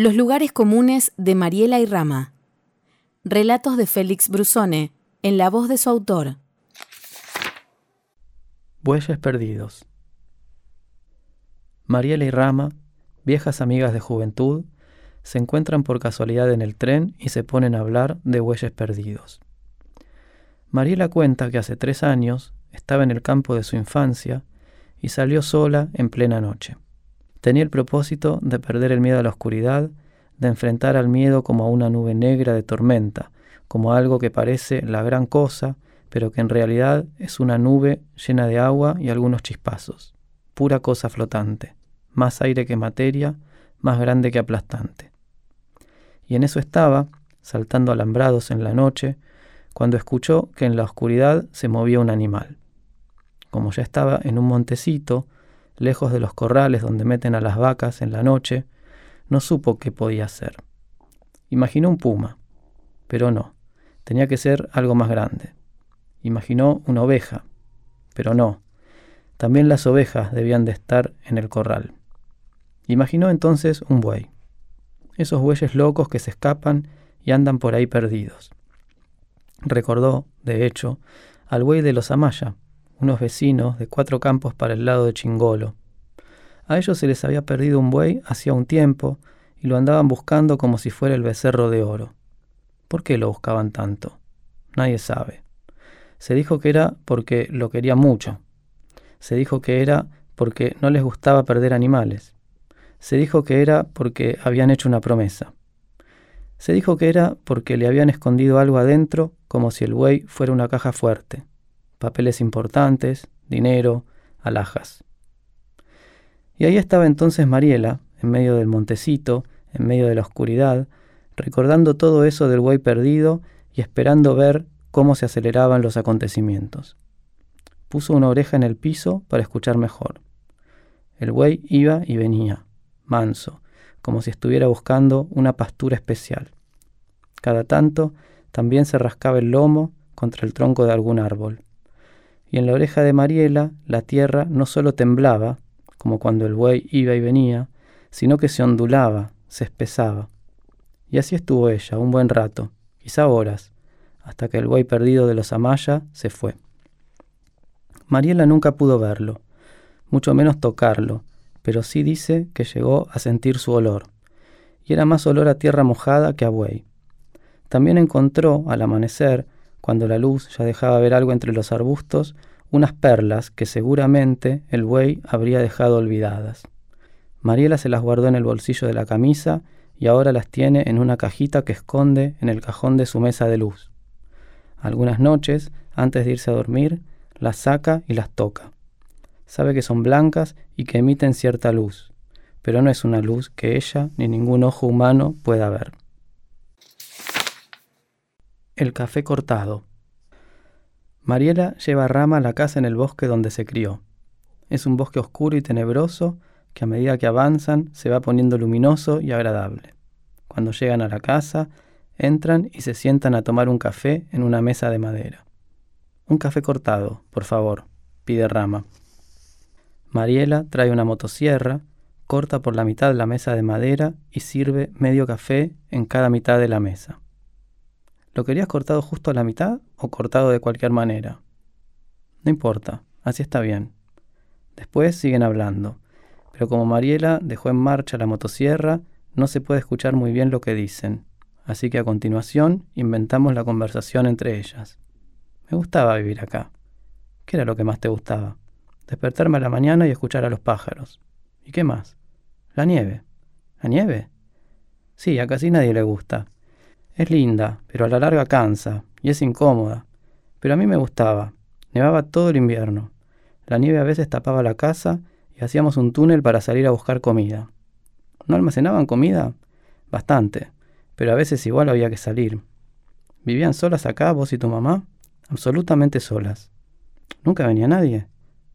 Los lugares comunes de Mariela y Rama. Relatos de Félix Brusone, en la voz de su autor. Bueyes perdidos. Mariela y Rama, viejas amigas de juventud, se encuentran por casualidad en el tren y se ponen a hablar de bueyes perdidos. Mariela cuenta que hace tres años estaba en el campo de su infancia y salió sola en plena noche. Tenía el propósito de perder el miedo a la oscuridad, de enfrentar al miedo como a una nube negra de tormenta, como algo que parece la gran cosa, pero que en realidad es una nube llena de agua y algunos chispazos, pura cosa flotante, más aire que materia, más grande que aplastante. Y en eso estaba, saltando alambrados en la noche, cuando escuchó que en la oscuridad se movía un animal. Como ya estaba en un montecito, lejos de los corrales donde meten a las vacas en la noche, no supo qué podía ser. Imaginó un puma, pero no, tenía que ser algo más grande. Imaginó una oveja, pero no, también las ovejas debían de estar en el corral. Imaginó entonces un buey, esos bueyes locos que se escapan y andan por ahí perdidos. Recordó, de hecho, al buey de los Amaya, unos vecinos de cuatro campos para el lado de Chingolo. A ellos se les había perdido un buey hacía un tiempo y lo andaban buscando como si fuera el becerro de oro. ¿Por qué lo buscaban tanto? Nadie sabe. Se dijo que era porque lo quería mucho. Se dijo que era porque no les gustaba perder animales. Se dijo que era porque habían hecho una promesa. Se dijo que era porque le habían escondido algo adentro como si el buey fuera una caja fuerte papeles importantes, dinero, alhajas. Y ahí estaba entonces Mariela, en medio del montecito, en medio de la oscuridad, recordando todo eso del buey perdido y esperando ver cómo se aceleraban los acontecimientos. Puso una oreja en el piso para escuchar mejor. El buey iba y venía, manso, como si estuviera buscando una pastura especial. Cada tanto también se rascaba el lomo contra el tronco de algún árbol y en la oreja de Mariela la tierra no solo temblaba, como cuando el buey iba y venía, sino que se ondulaba, se espesaba. Y así estuvo ella un buen rato, quizá horas, hasta que el buey perdido de los Amaya se fue. Mariela nunca pudo verlo, mucho menos tocarlo, pero sí dice que llegó a sentir su olor, y era más olor a tierra mojada que a buey. También encontró, al amanecer, cuando la luz ya dejaba ver algo entre los arbustos, unas perlas que seguramente el buey habría dejado olvidadas. Mariela se las guardó en el bolsillo de la camisa y ahora las tiene en una cajita que esconde en el cajón de su mesa de luz. Algunas noches, antes de irse a dormir, las saca y las toca. Sabe que son blancas y que emiten cierta luz, pero no es una luz que ella ni ningún ojo humano pueda ver. El café cortado. Mariela lleva a Rama a la casa en el bosque donde se crió. Es un bosque oscuro y tenebroso que a medida que avanzan se va poniendo luminoso y agradable. Cuando llegan a la casa, entran y se sientan a tomar un café en una mesa de madera. Un café cortado, por favor, pide Rama. Mariela trae una motosierra, corta por la mitad la mesa de madera y sirve medio café en cada mitad de la mesa. ¿Lo querías cortado justo a la mitad o cortado de cualquier manera? No importa, así está bien. Después siguen hablando, pero como Mariela dejó en marcha la motosierra, no se puede escuchar muy bien lo que dicen, así que a continuación inventamos la conversación entre ellas. Me gustaba vivir acá. ¿Qué era lo que más te gustaba? Despertarme a la mañana y escuchar a los pájaros. ¿Y qué más? La nieve. ¿La nieve? Sí, a casi nadie le gusta, es linda, pero a la larga cansa y es incómoda. Pero a mí me gustaba. Nevaba todo el invierno. La nieve a veces tapaba la casa y hacíamos un túnel para salir a buscar comida. ¿No almacenaban comida? Bastante, pero a veces igual había que salir. ¿Vivían solas acá, vos y tu mamá? Absolutamente solas. ¿Nunca venía nadie?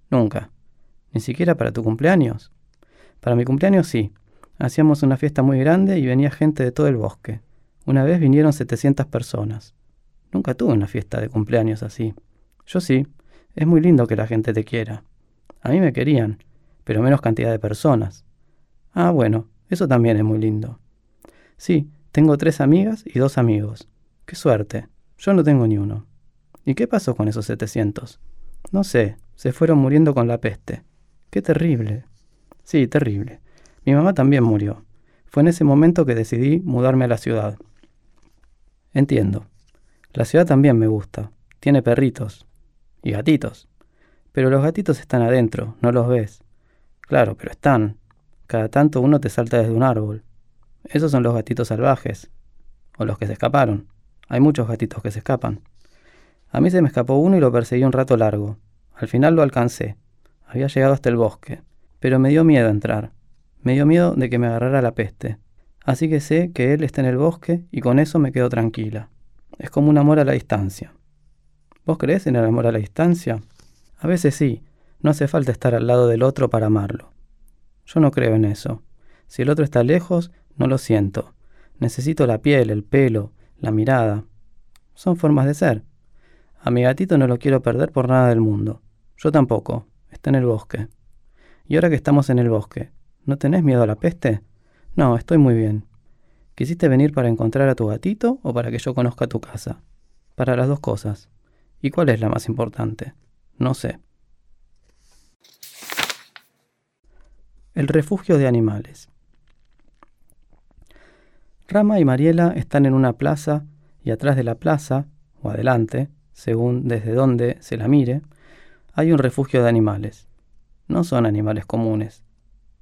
Nunca. ¿Ni siquiera para tu cumpleaños? Para mi cumpleaños sí. Hacíamos una fiesta muy grande y venía gente de todo el bosque. Una vez vinieron 700 personas. Nunca tuve una fiesta de cumpleaños así. Yo sí. Es muy lindo que la gente te quiera. A mí me querían, pero menos cantidad de personas. Ah, bueno, eso también es muy lindo. Sí, tengo tres amigas y dos amigos. Qué suerte. Yo no tengo ni uno. ¿Y qué pasó con esos 700? No sé, se fueron muriendo con la peste. Qué terrible. Sí, terrible. Mi mamá también murió. Fue en ese momento que decidí mudarme a la ciudad. Entiendo. La ciudad también me gusta. Tiene perritos. Y gatitos. Pero los gatitos están adentro, no los ves. Claro, pero están. Cada tanto uno te salta desde un árbol. Esos son los gatitos salvajes. O los que se escaparon. Hay muchos gatitos que se escapan. A mí se me escapó uno y lo perseguí un rato largo. Al final lo alcancé. Había llegado hasta el bosque. Pero me dio miedo entrar. Me dio miedo de que me agarrara la peste. Así que sé que él está en el bosque y con eso me quedo tranquila. Es como un amor a la distancia. ¿Vos crees en el amor a la distancia? A veces sí. No hace falta estar al lado del otro para amarlo. Yo no creo en eso. Si el otro está lejos, no lo siento. Necesito la piel, el pelo, la mirada. Son formas de ser. A mi gatito no lo quiero perder por nada del mundo. Yo tampoco. Está en el bosque. Y ahora que estamos en el bosque, ¿no tenés miedo a la peste? No, estoy muy bien. ¿Quisiste venir para encontrar a tu gatito o para que yo conozca tu casa? Para las dos cosas. ¿Y cuál es la más importante? No sé. El refugio de animales. Rama y Mariela están en una plaza y atrás de la plaza, o adelante, según desde donde se la mire, hay un refugio de animales. No son animales comunes,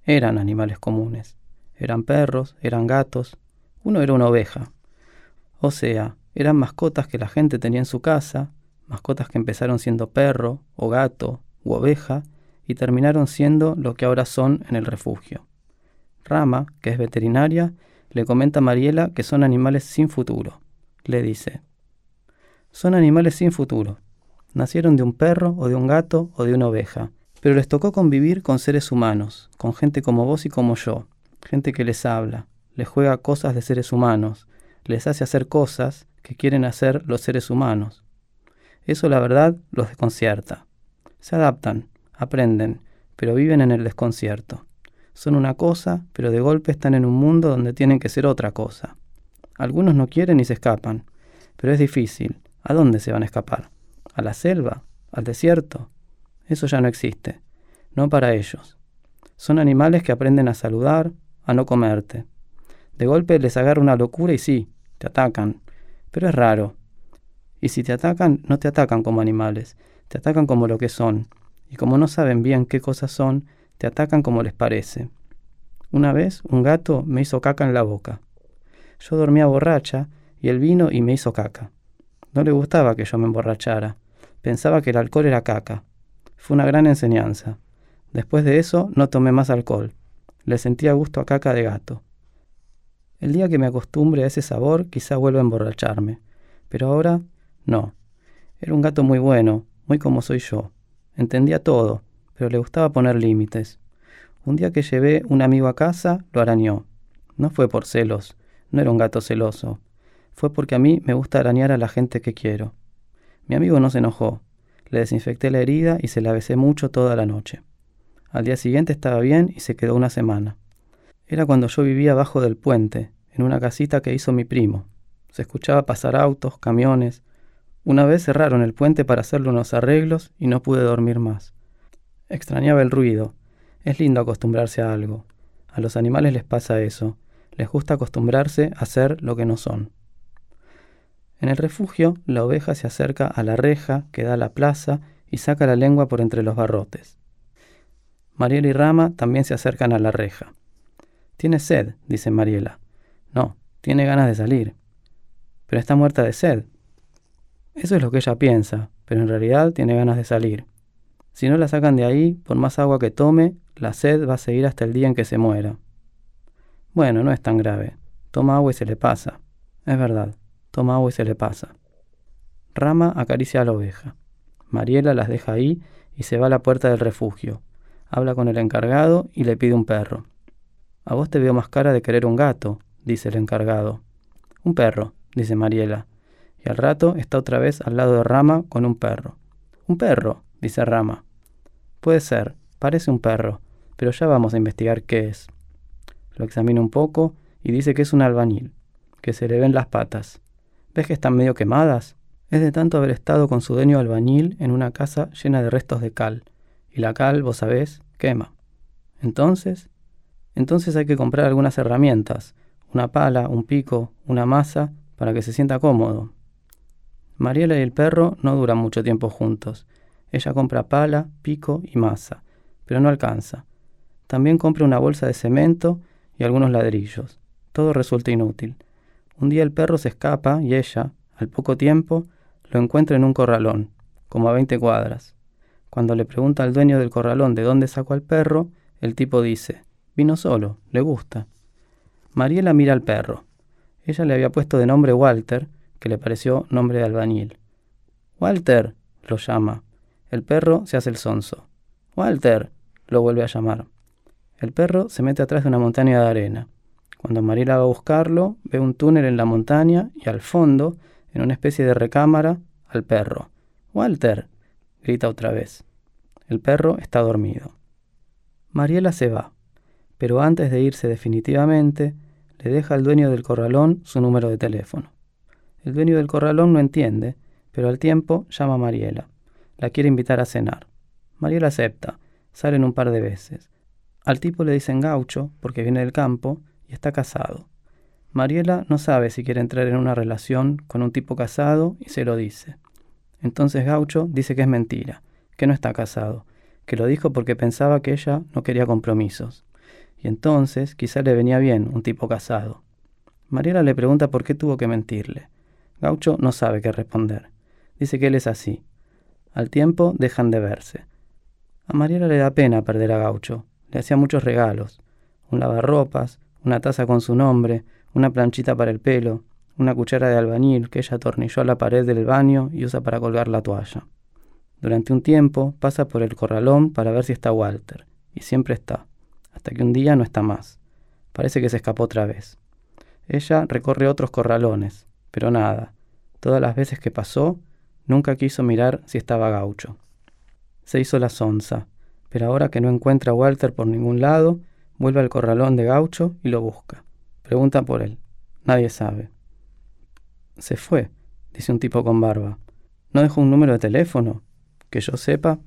eran animales comunes. Eran perros, eran gatos, uno era una oveja. O sea, eran mascotas que la gente tenía en su casa, mascotas que empezaron siendo perro, o gato, u oveja, y terminaron siendo lo que ahora son en el refugio. Rama, que es veterinaria, le comenta a Mariela que son animales sin futuro. Le dice, son animales sin futuro. Nacieron de un perro o de un gato o de una oveja, pero les tocó convivir con seres humanos, con gente como vos y como yo, gente que les habla, les juega cosas de seres humanos, les hace hacer cosas que quieren hacer los seres humanos. Eso la verdad los desconcierta. Se adaptan, aprenden, pero viven en el desconcierto son una cosa, pero de golpe están en un mundo donde tienen que ser otra cosa. Algunos no quieren y se escapan, pero es difícil. ¿A dónde se van a escapar? ¿A la selva? ¿Al desierto? Eso ya no existe. No para ellos. Son animales que aprenden a saludar, a no comerte. De golpe les agarra una locura y sí, te atacan. Pero es raro. Y si te atacan, no te atacan como animales, te atacan como lo que son. Y como no saben bien qué cosas son, te atacan como les parece. Una vez un gato me hizo caca en la boca. Yo dormía borracha y él vino y me hizo caca. No le gustaba que yo me emborrachara. Pensaba que el alcohol era caca. Fue una gran enseñanza. Después de eso no tomé más alcohol. Le sentía gusto a caca de gato. El día que me acostumbre a ese sabor quizá vuelva a emborracharme. Pero ahora no. Era un gato muy bueno, muy como soy yo. Entendía todo, pero le gustaba poner límites. Un día que llevé un amigo a casa, lo arañó. No fue por celos, no era un gato celoso. Fue porque a mí me gusta arañar a la gente que quiero. Mi amigo no se enojó. Le desinfecté la herida y se la besé mucho toda la noche. Al día siguiente estaba bien y se quedó una semana. Era cuando yo vivía abajo del puente, en una casita que hizo mi primo. Se escuchaba pasar autos, camiones. Una vez cerraron el puente para hacerle unos arreglos y no pude dormir más. Extrañaba el ruido. Es lindo acostumbrarse a algo. A los animales les pasa eso. Les gusta acostumbrarse a ser lo que no son. En el refugio, la oveja se acerca a la reja que da a la plaza y saca la lengua por entre los barrotes. Mariela y Rama también se acercan a la reja. Tiene sed, dice Mariela. No, tiene ganas de salir. Pero está muerta de sed. Eso es lo que ella piensa, pero en realidad tiene ganas de salir. Si no la sacan de ahí, por más agua que tome, la sed va a seguir hasta el día en que se muera. Bueno, no es tan grave. Toma agua y se le pasa. Es verdad, toma agua y se le pasa. Rama acaricia a la oveja. Mariela las deja ahí y se va a la puerta del refugio. Habla con el encargado y le pide un perro. A vos te veo más cara de querer un gato, dice el encargado. Un perro, dice Mariela. Y al rato está otra vez al lado de Rama con un perro. Un perro, dice Rama. Puede ser, parece un perro, pero ya vamos a investigar qué es. Lo examina un poco y dice que es un albañil, que se le ven las patas. ¿Ves que están medio quemadas? Es de tanto haber estado con su dueño albañil en una casa llena de restos de cal, y la cal, vos sabés, quema. Entonces, entonces hay que comprar algunas herramientas, una pala, un pico, una masa, para que se sienta cómodo. Mariela y el perro no duran mucho tiempo juntos. Ella compra pala, pico y masa, pero no alcanza. También compra una bolsa de cemento y algunos ladrillos. Todo resulta inútil. Un día el perro se escapa y ella, al poco tiempo, lo encuentra en un corralón, como a 20 cuadras. Cuando le pregunta al dueño del corralón de dónde sacó al perro, el tipo dice, vino solo, le gusta. Mariela mira al perro. Ella le había puesto de nombre Walter, que le pareció nombre de albañil. Walter, lo llama. El perro se hace el sonso. Walter, lo vuelve a llamar. El perro se mete atrás de una montaña de arena. Cuando Mariela va a buscarlo, ve un túnel en la montaña y al fondo, en una especie de recámara, al perro. Walter, grita otra vez. El perro está dormido. Mariela se va, pero antes de irse definitivamente, le deja al dueño del corralón su número de teléfono. El dueño del corralón no entiende, pero al tiempo llama a Mariela. La quiere invitar a cenar. Mariela acepta, salen un par de veces. Al tipo le dicen gaucho, porque viene del campo, y está casado. Mariela no sabe si quiere entrar en una relación con un tipo casado y se lo dice. Entonces Gaucho dice que es mentira, que no está casado, que lo dijo porque pensaba que ella no quería compromisos. Y entonces quizá le venía bien un tipo casado. Mariela le pregunta por qué tuvo que mentirle. Gaucho no sabe qué responder. Dice que él es así. Al tiempo dejan de verse. A Mariela le da pena perder a Gaucho. Le hacía muchos regalos. Un lavarropas, una taza con su nombre, una planchita para el pelo, una cuchara de albañil que ella atornilló a la pared del baño y usa para colgar la toalla. Durante un tiempo pasa por el corralón para ver si está Walter, y siempre está, hasta que un día no está más. Parece que se escapó otra vez. Ella recorre otros corralones, pero nada. Todas las veces que pasó, nunca quiso mirar si estaba gaucho. Se hizo la sonza, pero ahora que no encuentra a Walter por ningún lado, vuelve al corralón de gaucho y lo busca. Pregunta por él. Nadie sabe. Se fue, dice un tipo con barba. ¿No dejó un número de teléfono? Que yo sepa.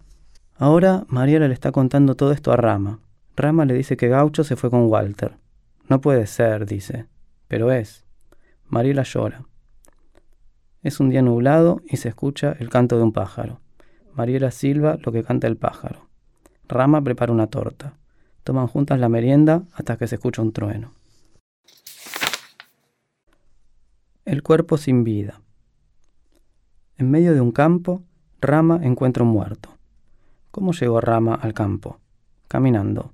Ahora Mariela le está contando todo esto a Rama. Rama le dice que Gaucho se fue con Walter. No puede ser, dice. Pero es. Mariela llora. Es un día nublado y se escucha el canto de un pájaro. Mariela silba lo que canta el pájaro. Rama prepara una torta. Toman juntas la merienda hasta que se escucha un trueno. El cuerpo sin vida. En medio de un campo, Rama encuentra un muerto. ¿Cómo llegó Rama al campo? Caminando.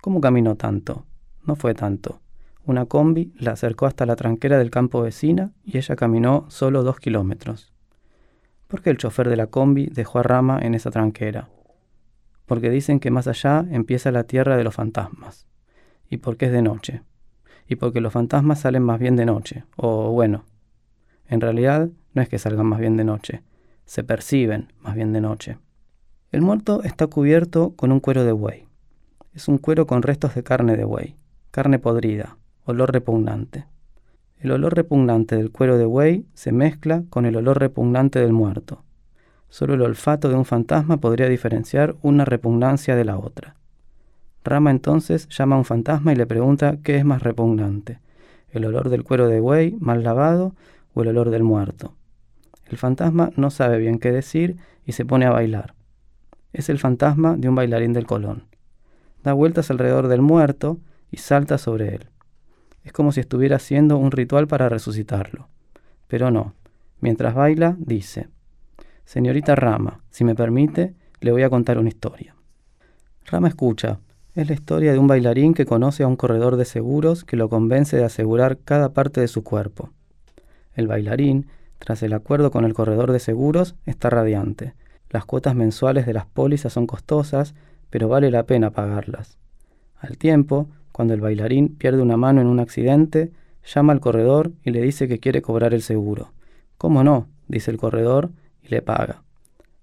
¿Cómo caminó tanto? No fue tanto. Una combi la acercó hasta la tranquera del campo vecina y ella caminó solo dos kilómetros. ¿Por qué el chofer de la combi dejó a Rama en esa tranquera? Porque dicen que más allá empieza la tierra de los fantasmas. Y porque es de noche. Y porque los fantasmas salen más bien de noche. O bueno, en realidad no es que salgan más bien de noche. Se perciben más bien de noche. El muerto está cubierto con un cuero de buey. Es un cuero con restos de carne de buey, carne podrida, olor repugnante. El olor repugnante del cuero de buey se mezcla con el olor repugnante del muerto. Solo el olfato de un fantasma podría diferenciar una repugnancia de la otra. Rama entonces llama a un fantasma y le pregunta qué es más repugnante, el olor del cuero de buey mal lavado o el olor del muerto. El fantasma no sabe bien qué decir y se pone a bailar. Es el fantasma de un bailarín del Colón. Da vueltas alrededor del muerto y salta sobre él. Es como si estuviera haciendo un ritual para resucitarlo. Pero no. Mientras baila, dice, Señorita Rama, si me permite, le voy a contar una historia. Rama escucha. Es la historia de un bailarín que conoce a un corredor de seguros que lo convence de asegurar cada parte de su cuerpo. El bailarín, tras el acuerdo con el corredor de seguros, está radiante. Las cuotas mensuales de las pólizas son costosas, pero vale la pena pagarlas. Al tiempo, cuando el bailarín pierde una mano en un accidente, llama al corredor y le dice que quiere cobrar el seguro. ¿Cómo no? dice el corredor y le paga.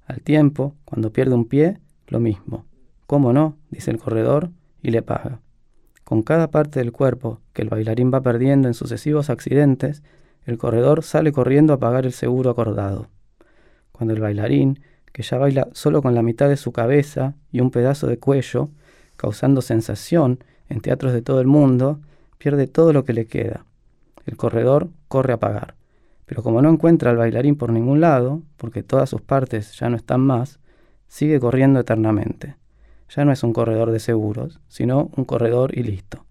Al tiempo, cuando pierde un pie, lo mismo. ¿Cómo no? dice el corredor y le paga. con cada parte del cuerpo que el bailarín va perdiendo en sucesivos accidentes, el corredor sale corriendo a pagar el seguro acordado. Cuando el bailarín, que ya baila solo con la mitad de su cabeza y un pedazo de cuello, causando sensación en teatros de todo el mundo, pierde todo lo que le queda. El corredor corre a pagar. Pero como no encuentra al bailarín por ningún lado, porque todas sus partes ya no están más, sigue corriendo eternamente. Ya no es un corredor de seguros, sino un corredor y listo.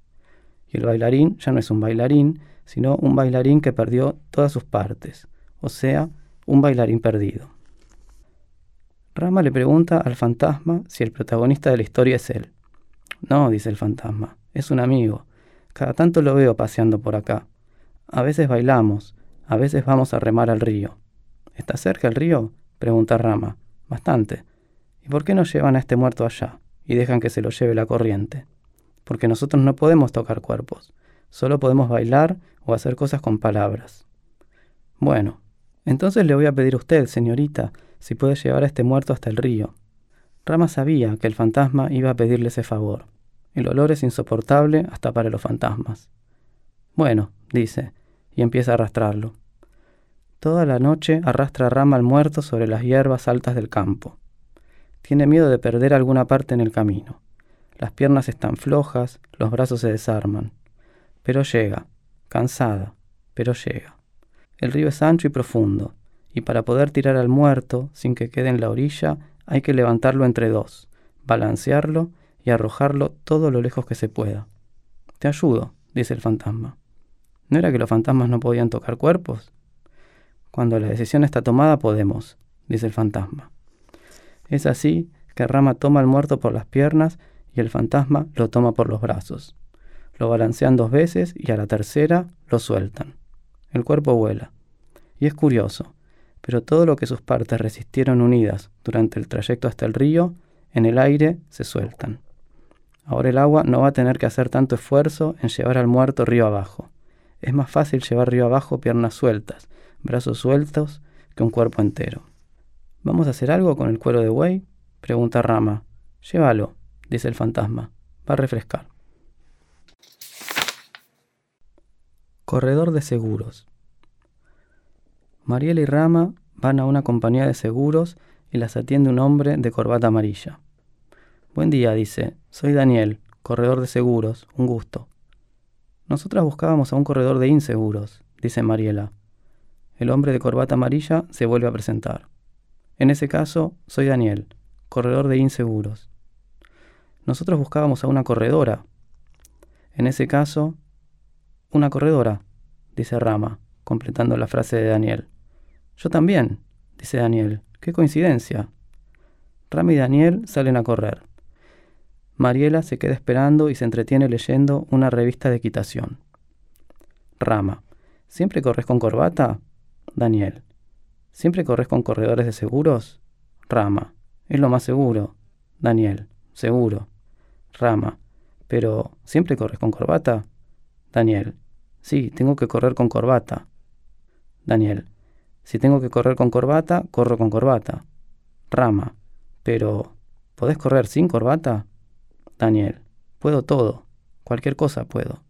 Y el bailarín ya no es un bailarín, sino un bailarín que perdió todas sus partes, o sea, un bailarín perdido. Rama le pregunta al fantasma si el protagonista de la historia es él. No, dice el fantasma, es un amigo. Cada tanto lo veo paseando por acá. A veces bailamos, a veces vamos a remar al río. ¿Está cerca el río? pregunta Rama. Bastante. ¿Y por qué no llevan a este muerto allá y dejan que se lo lleve la corriente? Porque nosotros no podemos tocar cuerpos, solo podemos bailar o hacer cosas con palabras. Bueno, entonces le voy a pedir a usted, señorita, si puede llevar a este muerto hasta el río. Rama sabía que el fantasma iba a pedirle ese favor. El olor es insoportable hasta para los fantasmas. Bueno, dice, y empieza a arrastrarlo. Toda la noche arrastra Rama al muerto sobre las hierbas altas del campo. Tiene miedo de perder alguna parte en el camino. Las piernas están flojas, los brazos se desarman. Pero llega, cansada, pero llega. El río es ancho y profundo, y para poder tirar al muerto sin que quede en la orilla, hay que levantarlo entre dos, balancearlo y arrojarlo todo lo lejos que se pueda. Te ayudo, dice el fantasma. ¿No era que los fantasmas no podían tocar cuerpos? Cuando la decisión está tomada podemos, dice el fantasma. Es así que Rama toma al muerto por las piernas y el fantasma lo toma por los brazos. Lo balancean dos veces y a la tercera lo sueltan. El cuerpo vuela. Y es curioso, pero todo lo que sus partes resistieron unidas durante el trayecto hasta el río, en el aire se sueltan. Ahora el agua no va a tener que hacer tanto esfuerzo en llevar al muerto río abajo. Es más fácil llevar río abajo piernas sueltas, brazos sueltos, que un cuerpo entero. ¿Vamos a hacer algo con el cuero de buey? pregunta Rama. Llévalo, dice el fantasma. Va a refrescar. Corredor de seguros. Mariela y Rama van a una compañía de seguros y las atiende un hombre de corbata amarilla. Buen día, dice. Soy Daniel, corredor de seguros. Un gusto. Nosotras buscábamos a un corredor de inseguros, dice Mariela. El hombre de corbata amarilla se vuelve a presentar. En ese caso, soy Daniel, corredor de inseguros. Nosotros buscábamos a una corredora. En ese caso, una corredora, dice Rama, completando la frase de Daniel. Yo también, dice Daniel. Qué coincidencia. Rama y Daniel salen a correr. Mariela se queda esperando y se entretiene leyendo una revista de equitación. Rama. ¿Siempre corres con corbata? Daniel. ¿Siempre corres con corredores de seguros? Rama. Es lo más seguro. Daniel. Seguro. Rama. Pero, ¿siempre corres con corbata? Daniel. Sí, tengo que correr con corbata. Daniel. Si tengo que correr con corbata, corro con corbata. Rama. Pero, ¿podés correr sin corbata? Daniel. Puedo todo. Cualquier cosa puedo.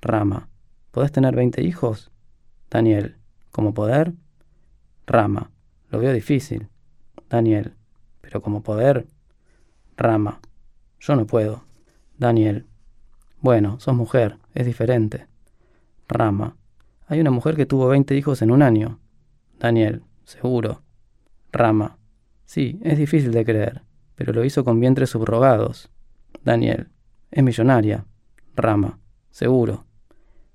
Rama. ¿Podés tener veinte hijos? Daniel. ¿Como poder? Rama. Lo veo difícil. Daniel. Pero como poder. Rama. Yo no puedo. Daniel. Bueno, sos mujer, es diferente. Rama. Hay una mujer que tuvo 20 hijos en un año. Daniel. Seguro. Rama. Sí, es difícil de creer, pero lo hizo con vientres subrogados. Daniel. Es millonaria. Rama. Seguro.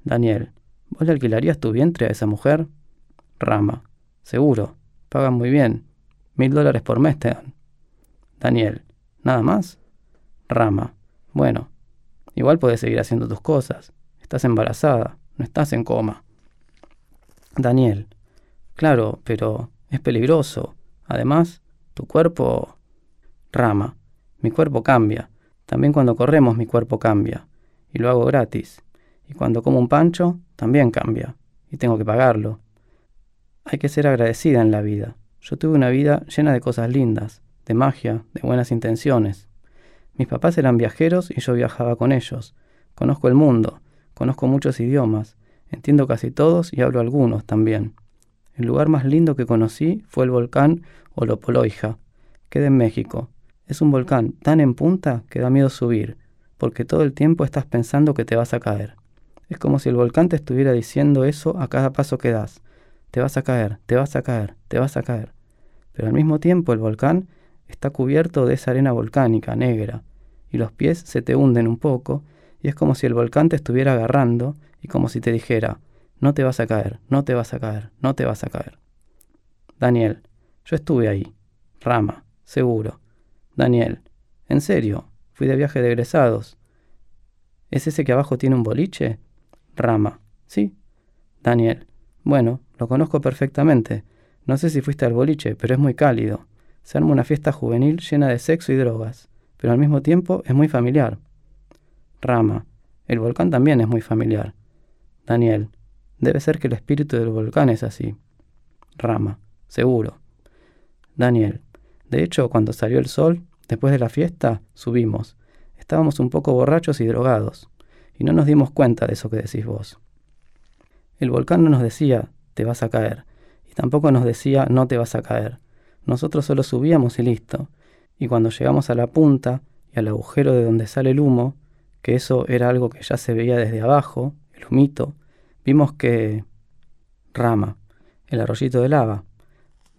Daniel. ¿Vos le alquilarías tu vientre a esa mujer? Rama. Seguro. Pagan muy bien. Mil dólares por mes te dan. Daniel. ¿Nada más? Rama. Bueno. Igual puedes seguir haciendo tus cosas. Estás embarazada. No estás en coma. Daniel. Claro, pero es peligroso. Además, tu cuerpo... Rama. Mi cuerpo cambia. También cuando corremos mi cuerpo cambia. Y lo hago gratis. Y cuando como un pancho, también cambia. Y tengo que pagarlo. Hay que ser agradecida en la vida. Yo tuve una vida llena de cosas lindas, de magia, de buenas intenciones. Mis papás eran viajeros y yo viajaba con ellos, Conozco el mundo, conozco muchos idiomas, entiendo casi todos y hablo algunos también. El lugar más lindo que conocí fue el volcán Olopoloija. Queda en México. Es un volcán tan en punta que da miedo subir, porque todo el tiempo estás pensando que te vas a caer. Es como si el volcán te estuviera diciendo eso a cada paso que das. Te vas a caer, te vas a caer, te vas a caer. Pero al mismo tiempo el volcán está cubierto de esa arena volcánica negra, y los pies se te hunden un poco, y es como si el volcán te estuviera agarrando y como si te dijera, no te vas a caer, no te vas a caer, no te vas a caer. Daniel, yo estuve ahí. Rama, seguro. Daniel, en serio, fui de viaje de egresados. ¿Es ese que abajo tiene un boliche? Rama, sí. Daniel, bueno, lo conozco perfectamente. No sé si fuiste al boliche, pero es muy cálido. Se arma una fiesta juvenil llena de sexo y drogas, pero al mismo tiempo es muy familiar. Rama, el volcán también es muy familiar. Daniel, debe ser que el espíritu del volcán es así. Rama, seguro. Daniel, de hecho, cuando salió el sol, después de la fiesta, subimos. Estábamos un poco borrachos y drogados, y no nos dimos cuenta de eso que decís vos. El volcán no nos decía, te vas a caer, y tampoco nos decía, no te vas a caer. Nosotros solo subíamos y listo. Y cuando llegamos a la punta y al agujero de donde sale el humo, que eso era algo que ya se veía desde abajo, el humito, vimos que... Rama, el arroyito de lava.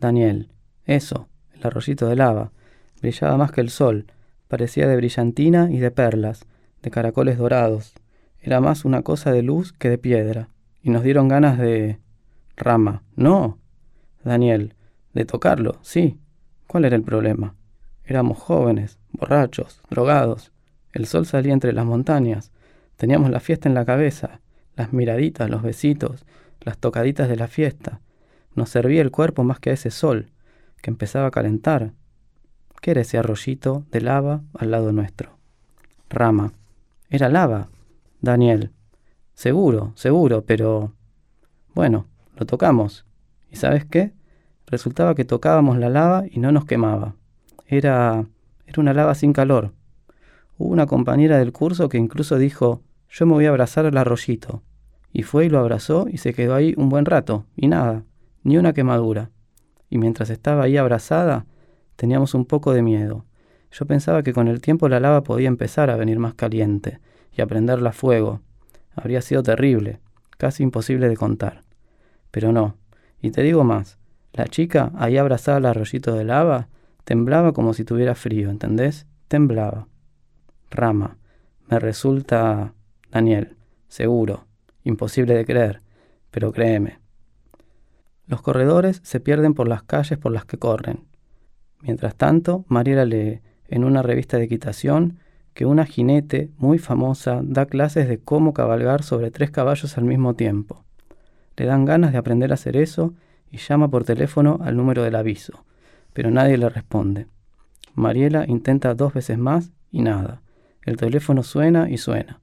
Daniel, eso, el arroyito de lava. Brillaba más que el sol, parecía de brillantina y de perlas, de caracoles dorados. Era más una cosa de luz que de piedra y nos dieron ganas de... Rama, no. Daniel, de tocarlo, sí. ¿Cuál era el problema? Éramos jóvenes, borrachos, drogados. El sol salía entre las montañas. Teníamos la fiesta en la cabeza, las miraditas, los besitos, las tocaditas de la fiesta. Nos servía el cuerpo más que a ese sol, que empezaba a calentar. ¿Qué era ese arroyito de lava al lado nuestro? Rama. Era lava. Daniel. Seguro, seguro, pero... Bueno, lo tocamos. ¿Y sabes qué? Resultaba que tocábamos la lava y no nos quemaba. Era... era una lava sin calor. Hubo una compañera del curso que incluso dijo, yo me voy a abrazar al arroyito. Y fue y lo abrazó y se quedó ahí un buen rato, y nada, ni una quemadura. Y mientras estaba ahí abrazada, teníamos un poco de miedo. Yo pensaba que con el tiempo la lava podía empezar a venir más caliente y a prenderla fuego, Habría sido terrible, casi imposible de contar. Pero no. Y te digo más, la chica, ahí abrazada al arroyito de lava, temblaba como si tuviera frío, ¿entendés? Temblaba. Rama, me resulta... Daniel, seguro, imposible de creer, pero créeme. Los corredores se pierden por las calles por las que corren. Mientras tanto, Mariela lee en una revista de equitación que una jinete muy famosa da clases de cómo cabalgar sobre tres caballos al mismo tiempo. Le dan ganas de aprender a hacer eso y llama por teléfono al número del aviso, pero nadie le responde. Mariela intenta dos veces más y nada. El teléfono suena y suena.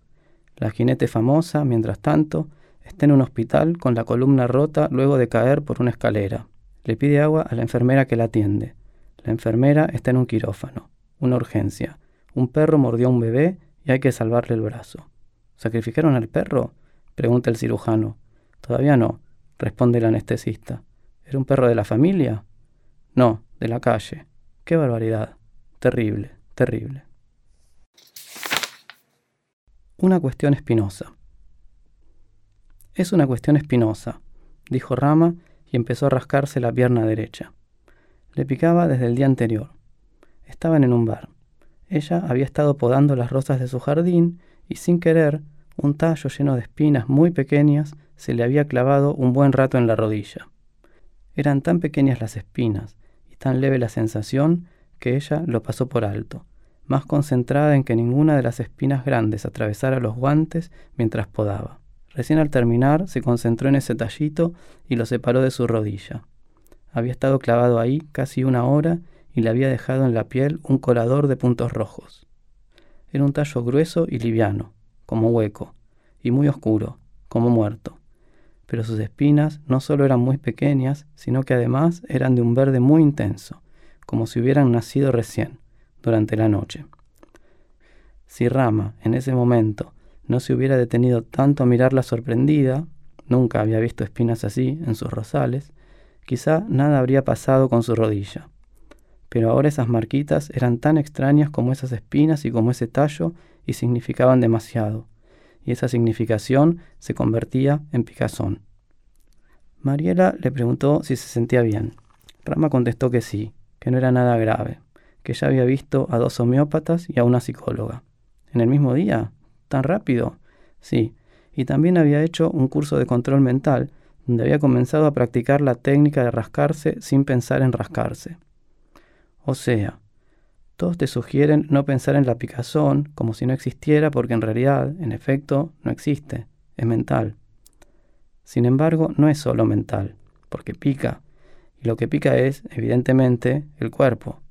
La jinete famosa, mientras tanto, está en un hospital con la columna rota luego de caer por una escalera. Le pide agua a la enfermera que la atiende. La enfermera está en un quirófano, una urgencia. Un perro mordió a un bebé y hay que salvarle el brazo. ¿Sacrificaron al perro? pregunta el cirujano. Todavía no, responde el anestesista. ¿Era un perro de la familia? No, de la calle. Qué barbaridad. Terrible, terrible. Una cuestión espinosa. Es una cuestión espinosa, dijo Rama y empezó a rascarse la pierna derecha. Le picaba desde el día anterior. Estaban en un bar. Ella había estado podando las rosas de su jardín y sin querer, un tallo lleno de espinas muy pequeñas se le había clavado un buen rato en la rodilla. Eran tan pequeñas las espinas y tan leve la sensación que ella lo pasó por alto, más concentrada en que ninguna de las espinas grandes atravesara los guantes mientras podaba. Recién al terminar se concentró en ese tallito y lo separó de su rodilla. Había estado clavado ahí casi una hora y le había dejado en la piel un colador de puntos rojos. Era un tallo grueso y liviano, como hueco, y muy oscuro, como muerto. Pero sus espinas no solo eran muy pequeñas, sino que además eran de un verde muy intenso, como si hubieran nacido recién, durante la noche. Si Rama, en ese momento, no se hubiera detenido tanto a mirarla sorprendida, nunca había visto espinas así en sus rosales, quizá nada habría pasado con su rodilla. Pero ahora esas marquitas eran tan extrañas como esas espinas y como ese tallo y significaban demasiado, y esa significación se convertía en picazón. Mariela le preguntó si se sentía bien. Rama contestó que sí, que no era nada grave, que ya había visto a dos homeópatas y a una psicóloga. ¿En el mismo día? ¿Tan rápido? Sí, y también había hecho un curso de control mental, donde había comenzado a practicar la técnica de rascarse sin pensar en rascarse. O sea, todos te sugieren no pensar en la picazón como si no existiera porque en realidad, en efecto, no existe, es mental. Sin embargo, no es solo mental, porque pica, y lo que pica es, evidentemente, el cuerpo.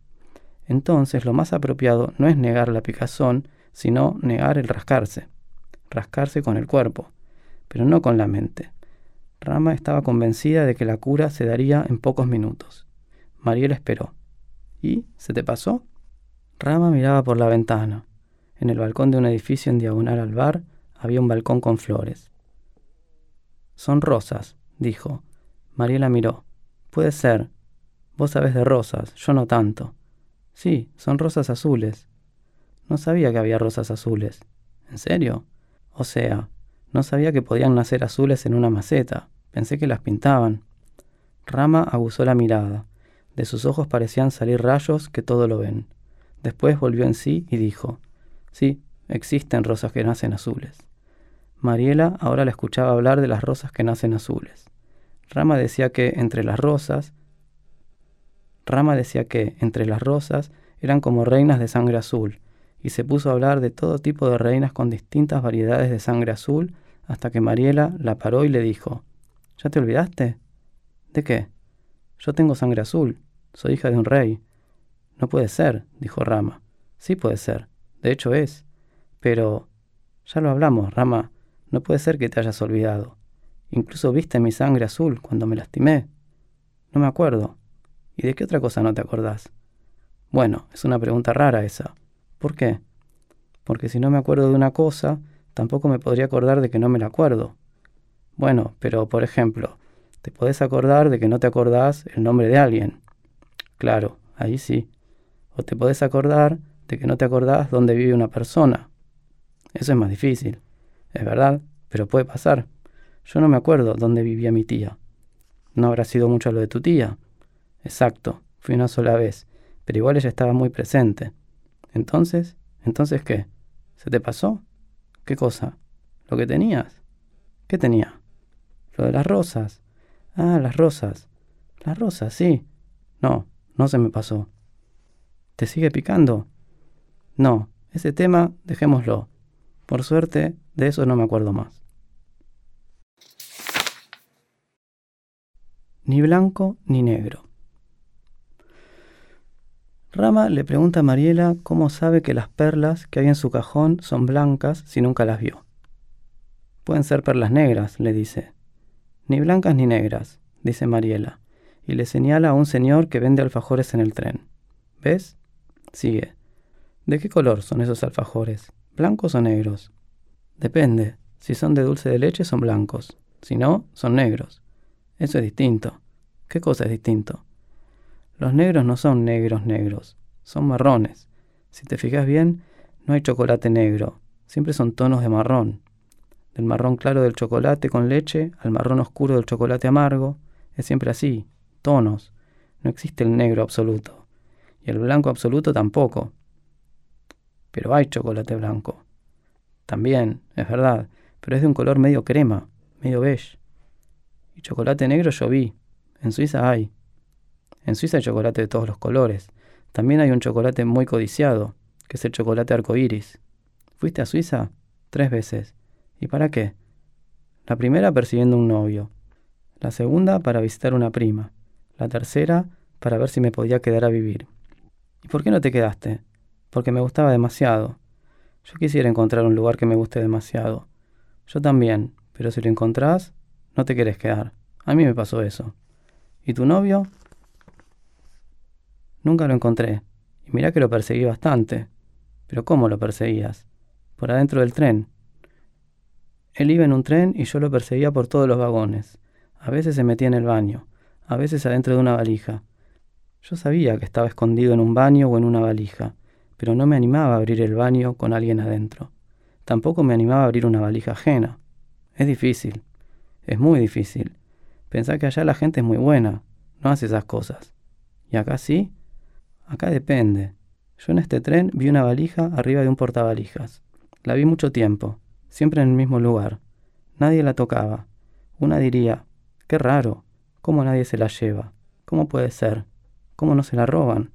Entonces, lo más apropiado no es negar la picazón, sino negar el rascarse, rascarse con el cuerpo, pero no con la mente. Rama estaba convencida de que la cura se daría en pocos minutos. Mariel esperó. ¿Y? ¿Se te pasó? Rama miraba por la ventana. En el balcón de un edificio en diagonal al bar había un balcón con flores. Son rosas, dijo. Mariela miró. Puede ser. Vos sabés de rosas, yo no tanto. Sí, son rosas azules. No sabía que había rosas azules. ¿En serio? O sea, no sabía que podían nacer azules en una maceta. Pensé que las pintaban. Rama aguzó la mirada. De sus ojos parecían salir rayos que todo lo ven. Después volvió en sí y dijo, Sí, existen rosas que nacen azules. Mariela ahora la escuchaba hablar de las rosas que nacen azules. Rama decía que entre las rosas, Rama decía que entre las rosas eran como reinas de sangre azul, y se puso a hablar de todo tipo de reinas con distintas variedades de sangre azul, hasta que Mariela la paró y le dijo, ¿Ya te olvidaste? ¿De qué? Yo tengo sangre azul, soy hija de un rey, no puede ser, dijo Rama. Sí puede ser. De hecho es. Pero... Ya lo hablamos, Rama. No puede ser que te hayas olvidado. Incluso viste mi sangre azul cuando me lastimé. No me acuerdo. ¿Y de qué otra cosa no te acordás? Bueno, es una pregunta rara esa. ¿Por qué? Porque si no me acuerdo de una cosa, tampoco me podría acordar de que no me la acuerdo. Bueno, pero por ejemplo, te podés acordar de que no te acordás el nombre de alguien. Claro, ahí sí. O te podés acordar de que no te acordás dónde vive una persona. Eso es más difícil. Es verdad, pero puede pasar. Yo no me acuerdo dónde vivía mi tía. ¿No habrá sido mucho lo de tu tía? Exacto, fui una sola vez, pero igual ella estaba muy presente. Entonces, ¿entonces qué? ¿Se te pasó? ¿Qué cosa? ¿Lo que tenías? ¿Qué tenía? Lo de las rosas. Ah, las rosas. Las rosas, sí. No, no se me pasó. ¿Te sigue picando? No, ese tema dejémoslo. Por suerte, de eso no me acuerdo más. Ni blanco ni negro. Rama le pregunta a Mariela cómo sabe que las perlas que hay en su cajón son blancas si nunca las vio. Pueden ser perlas negras, le dice. Ni blancas ni negras, dice Mariela, y le señala a un señor que vende alfajores en el tren. ¿Ves? Sigue. ¿De qué color son esos alfajores? ¿Blancos o negros? Depende. Si son de dulce de leche son blancos. Si no, son negros. Eso es distinto. ¿Qué cosa es distinto? Los negros no son negros negros, son marrones. Si te fijas bien, no hay chocolate negro, siempre son tonos de marrón. Del marrón claro del chocolate con leche al marrón oscuro del chocolate amargo, es siempre así, tonos. No existe el negro absoluto y el blanco absoluto tampoco. Pero hay chocolate blanco. También, es verdad, pero es de un color medio crema, medio beige. Y chocolate negro yo vi. En Suiza hay. En Suiza hay chocolate de todos los colores. También hay un chocolate muy codiciado, que es el chocolate arcoíris. ¿Fuiste a Suiza? Tres veces. ¿Y para qué? La primera persiguiendo un novio. La segunda para visitar una prima. La tercera para ver si me podía quedar a vivir. ¿Y por qué no te quedaste? Porque me gustaba demasiado. Yo quisiera encontrar un lugar que me guste demasiado. Yo también, pero si lo encontrás, no te querés quedar. A mí me pasó eso. ¿Y tu novio? Nunca lo encontré. Y mira que lo perseguí bastante. Pero ¿cómo lo perseguías? Por adentro del tren. Él iba en un tren y yo lo perseguía por todos los vagones. A veces se metía en el baño, a veces adentro de una valija. Yo sabía que estaba escondido en un baño o en una valija, pero no me animaba a abrir el baño con alguien adentro. Tampoco me animaba a abrir una valija ajena. Es difícil, es muy difícil. Pensar que allá la gente es muy buena, no hace esas cosas. ¿Y acá sí? Acá depende. Yo en este tren vi una valija arriba de un portavalijas. La vi mucho tiempo, siempre en el mismo lugar. Nadie la tocaba. Una diría, qué raro, ¿cómo nadie se la lleva? ¿Cómo puede ser? ¿Cómo no se la roban?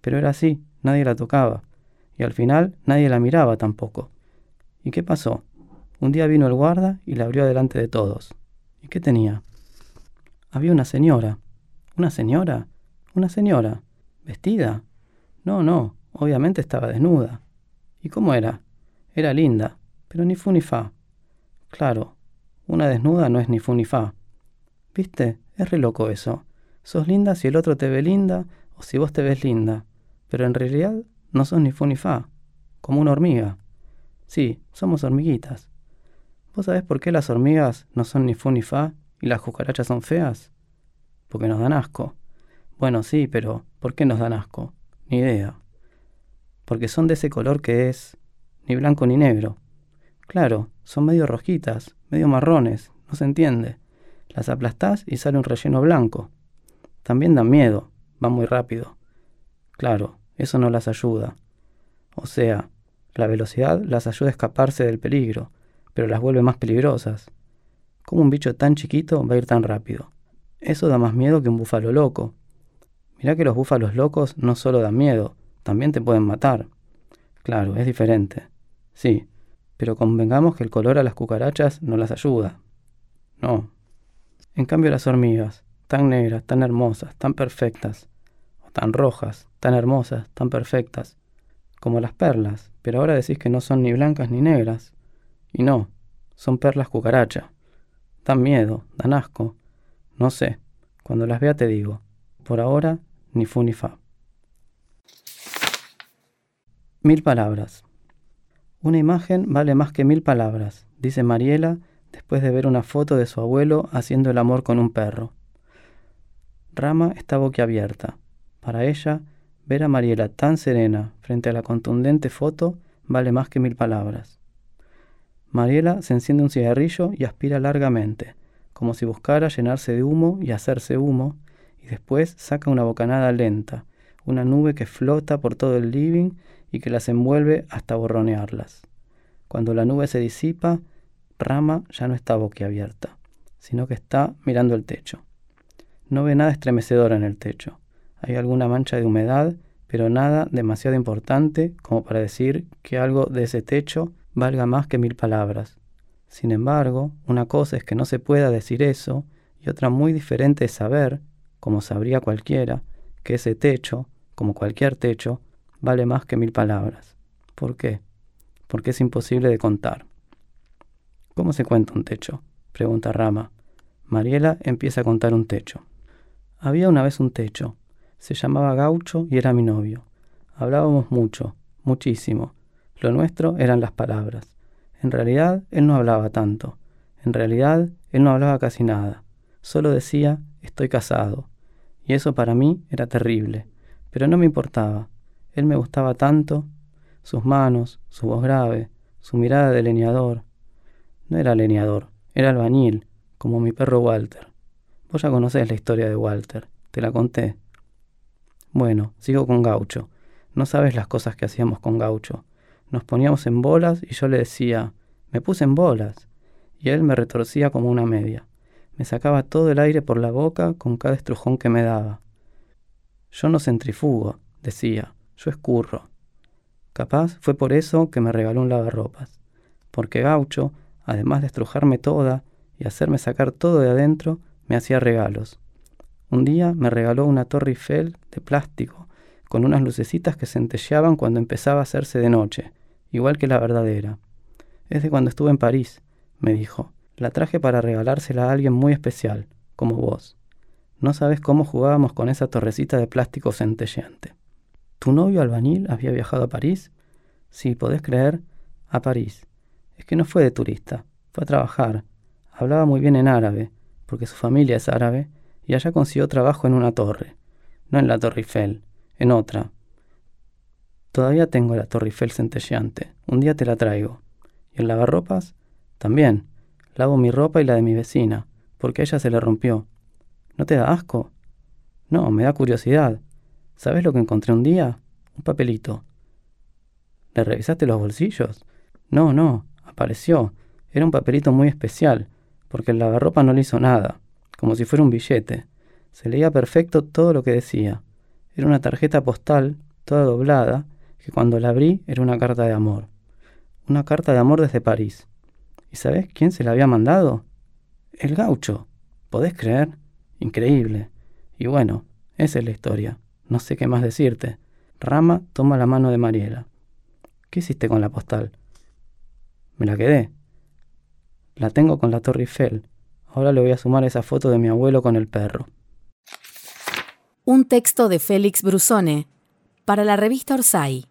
Pero era así, nadie la tocaba. Y al final nadie la miraba tampoco. ¿Y qué pasó? Un día vino el guarda y la abrió delante de todos. ¿Y qué tenía? Había una señora. ¿Una señora? Una señora. ¿Vestida? No, no, obviamente estaba desnuda. ¿Y cómo era? Era linda, pero ni fu ni fa. Claro, una desnuda no es ni fu ni fa. ¿Viste? Es re loco eso. Sos linda si el otro te ve linda o si vos te ves linda, pero en realidad no sos ni fu ni fa, como una hormiga. Sí, somos hormiguitas. ¿Vos sabés por qué las hormigas no son ni fu ni fa y las cucarachas son feas? Porque nos dan asco. Bueno, sí, pero ¿por qué nos dan asco? Ni idea. Porque son de ese color que es ni blanco ni negro. Claro, son medio rojitas, medio marrones, no se entiende. Las aplastás y sale un relleno blanco. También dan miedo, van muy rápido. Claro, eso no las ayuda. O sea, la velocidad las ayuda a escaparse del peligro, pero las vuelve más peligrosas. ¿Cómo un bicho tan chiquito va a ir tan rápido? Eso da más miedo que un búfalo loco. Mirá que los búfalos locos no solo dan miedo, también te pueden matar. Claro, es diferente. Sí, pero convengamos que el color a las cucarachas no las ayuda. No. En cambio las hormigas, tan negras, tan hermosas, tan perfectas, o tan rojas, tan hermosas, tan perfectas, como las perlas, pero ahora decís que no son ni blancas ni negras. Y no, son perlas cucaracha. Dan miedo, dan asco. No sé, cuando las vea te digo. Por ahora, ni fu ni fa. Mil palabras. Una imagen vale más que mil palabras, dice Mariela después de ver una foto de su abuelo haciendo el amor con un perro. Rama está boquiabierta. Para ella, ver a Mariela tan serena frente a la contundente foto vale más que mil palabras. Mariela se enciende un cigarrillo y aspira largamente, como si buscara llenarse de humo y hacerse humo, y después saca una bocanada lenta, una nube que flota por todo el living y que las envuelve hasta borronearlas. Cuando la nube se disipa, Rama ya no está boquiabierta, sino que está mirando el techo. No ve nada estremecedor en el techo. Hay alguna mancha de humedad, pero nada demasiado importante como para decir que algo de ese techo valga más que mil palabras. Sin embargo, una cosa es que no se pueda decir eso, y otra muy diferente es saber, como sabría cualquiera, que ese techo, como cualquier techo, vale más que mil palabras. ¿Por qué? Porque es imposible de contar. ¿Cómo se cuenta un techo? pregunta Rama. Mariela empieza a contar un techo. Había una vez un techo. Se llamaba Gaucho y era mi novio. Hablábamos mucho, muchísimo, lo nuestro eran las palabras. En realidad, él no hablaba tanto. En realidad, él no hablaba casi nada. Solo decía, estoy casado. Y eso para mí era terrible. Pero no me importaba. Él me gustaba tanto. Sus manos, su voz grave, su mirada de leñador. No era leñador, era albañil, como mi perro Walter. Vos ya conocés la historia de Walter, te la conté. Bueno, sigo con Gaucho. No sabes las cosas que hacíamos con Gaucho. Nos poníamos en bolas y yo le decía, me puse en bolas. Y él me retorcía como una media. Me sacaba todo el aire por la boca con cada estrujón que me daba. Yo no centrifugo, decía, yo escurro. Capaz fue por eso que me regaló un lavarropas. Porque Gaucho, además de estrujarme toda y hacerme sacar todo de adentro, me hacía regalos. Un día me regaló una torre Eiffel de plástico con unas lucecitas que centelleaban cuando empezaba a hacerse de noche, igual que la verdadera. Es de cuando estuve en París, me dijo. La traje para regalársela a alguien muy especial, como vos. No sabes cómo jugábamos con esa torrecita de plástico centelleante. ¿Tu novio albañil había viajado a París? Sí, podés creer, a París. Es que no fue de turista, Fue a trabajar. Hablaba muy bien en árabe, porque su familia es árabe, y allá consiguió trabajo en una torre. No en la Torre Eiffel, en otra. Todavía tengo la Torre Eiffel centelleante. Un día te la traigo. ¿Y el lavarropas? También. Lavo mi ropa y la de mi vecina, porque a ella se le rompió. ¿No te da asco? No, me da curiosidad. ¿Sabes lo que encontré un día? Un papelito. ¿Le revisaste los bolsillos? No, no, apareció. Era un papelito muy especial, porque el lavarropa no le hizo nada, como si fuera un billete. Se leía perfecto todo lo que decía. Era una tarjeta postal, toda doblada, que cuando la abrí era una carta de amor. Una carta de amor desde París. ¿Y sabes quién se la había mandado? El gaucho. ¿Podés creer? Increíble. Y bueno, esa es la historia. No sé qué más decirte. Rama toma la mano de Mariela. ¿Qué hiciste con la postal? Me la quedé. La tengo con la Torre Eiffel. Ahora le voy a sumar esa foto de mi abuelo con el perro. Un texto de Félix Brusone para la revista Orsay.